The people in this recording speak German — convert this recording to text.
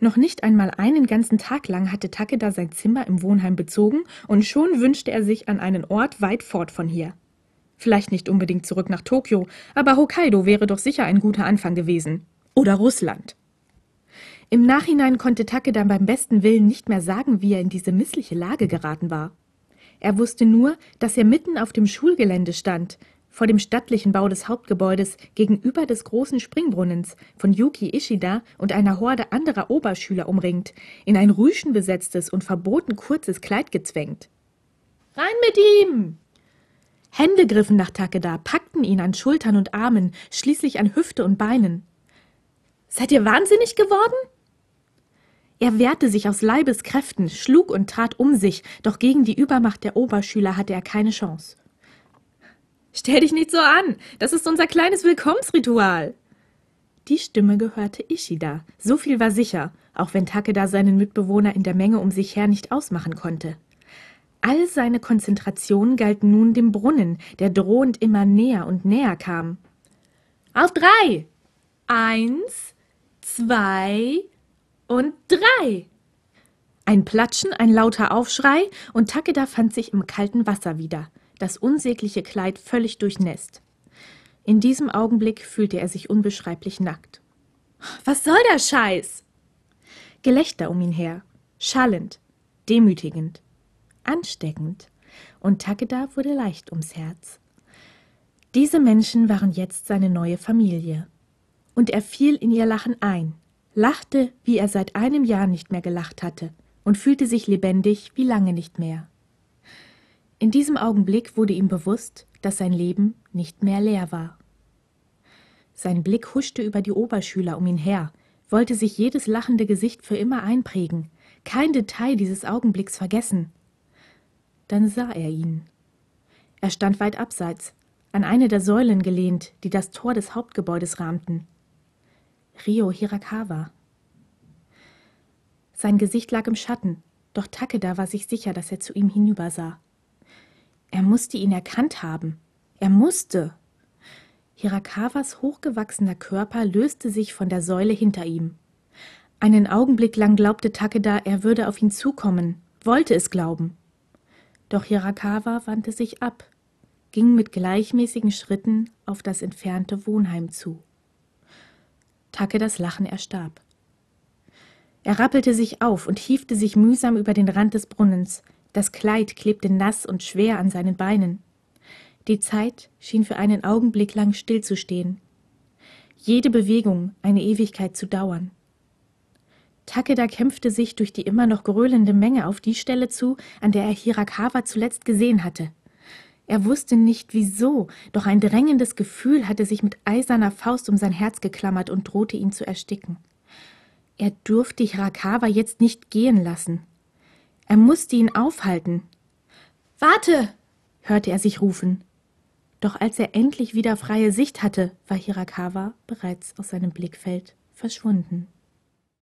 Noch nicht einmal einen ganzen Tag lang hatte Takeda sein Zimmer im Wohnheim bezogen und schon wünschte er sich an einen Ort weit fort von hier. Vielleicht nicht unbedingt zurück nach Tokio, aber Hokkaido wäre doch sicher ein guter Anfang gewesen. Oder Russland. Im Nachhinein konnte Takeda beim besten Willen nicht mehr sagen, wie er in diese missliche Lage geraten war. Er wusste nur, dass er mitten auf dem Schulgelände stand, vor dem stattlichen Bau des Hauptgebäudes gegenüber des großen Springbrunnens, von Yuki Ishida und einer Horde anderer Oberschüler umringt, in ein rüschenbesetztes und verboten kurzes Kleid gezwängt. Rein mit ihm! Hände griffen nach Takeda, packten ihn an Schultern und Armen, schließlich an Hüfte und Beinen. Seid ihr wahnsinnig geworden? Er wehrte sich aus Leibeskräften, schlug und trat um sich, doch gegen die Übermacht der Oberschüler hatte er keine Chance. Stell dich nicht so an. Das ist unser kleines Willkommensritual. Die Stimme gehörte Ishida. So viel war sicher, auch wenn Takeda seinen Mitbewohner in der Menge um sich her nicht ausmachen konnte. All seine Konzentration galt nun dem Brunnen, der drohend immer näher und näher kam. Auf drei! Eins, zwei und drei! Ein Platschen, ein lauter Aufschrei, und Takeda fand sich im kalten Wasser wieder das unsägliche Kleid völlig durchnässt. In diesem Augenblick fühlte er sich unbeschreiblich nackt. Was soll der Scheiß? Gelächter um ihn her, schallend, demütigend, ansteckend, und Takeda wurde leicht ums Herz. Diese Menschen waren jetzt seine neue Familie. Und er fiel in ihr Lachen ein, lachte, wie er seit einem Jahr nicht mehr gelacht hatte, und fühlte sich lebendig wie lange nicht mehr. In diesem Augenblick wurde ihm bewusst, dass sein Leben nicht mehr leer war. Sein Blick huschte über die Oberschüler um ihn her, wollte sich jedes lachende Gesicht für immer einprägen, kein Detail dieses Augenblicks vergessen. Dann sah er ihn. Er stand weit abseits, an eine der Säulen gelehnt, die das Tor des Hauptgebäudes rahmten. Rio Hirakawa. Sein Gesicht lag im Schatten, doch Takeda war sich sicher, dass er zu ihm hinübersah. Er musste ihn erkannt haben. Er musste. Hirakawas hochgewachsener Körper löste sich von der Säule hinter ihm. Einen Augenblick lang glaubte Takeda, er würde auf ihn zukommen, wollte es glauben. Doch Hirakawa wandte sich ab, ging mit gleichmäßigen Schritten auf das entfernte Wohnheim zu. Takedas Lachen erstarb. Er rappelte sich auf und hiefte sich mühsam über den Rand des Brunnens, das Kleid klebte nass und schwer an seinen Beinen. Die Zeit schien für einen Augenblick lang stillzustehen. Jede Bewegung eine Ewigkeit zu dauern. Takeda kämpfte sich durch die immer noch gröhlende Menge auf die Stelle zu, an der er Hirakawa zuletzt gesehen hatte. Er wusste nicht wieso, doch ein drängendes Gefühl hatte sich mit eiserner Faust um sein Herz geklammert und drohte ihn zu ersticken. Er durfte Hirakawa jetzt nicht gehen lassen. Er musste ihn aufhalten. Warte! hörte er sich rufen. Doch als er endlich wieder freie Sicht hatte, war Hirakawa bereits aus seinem Blickfeld verschwunden.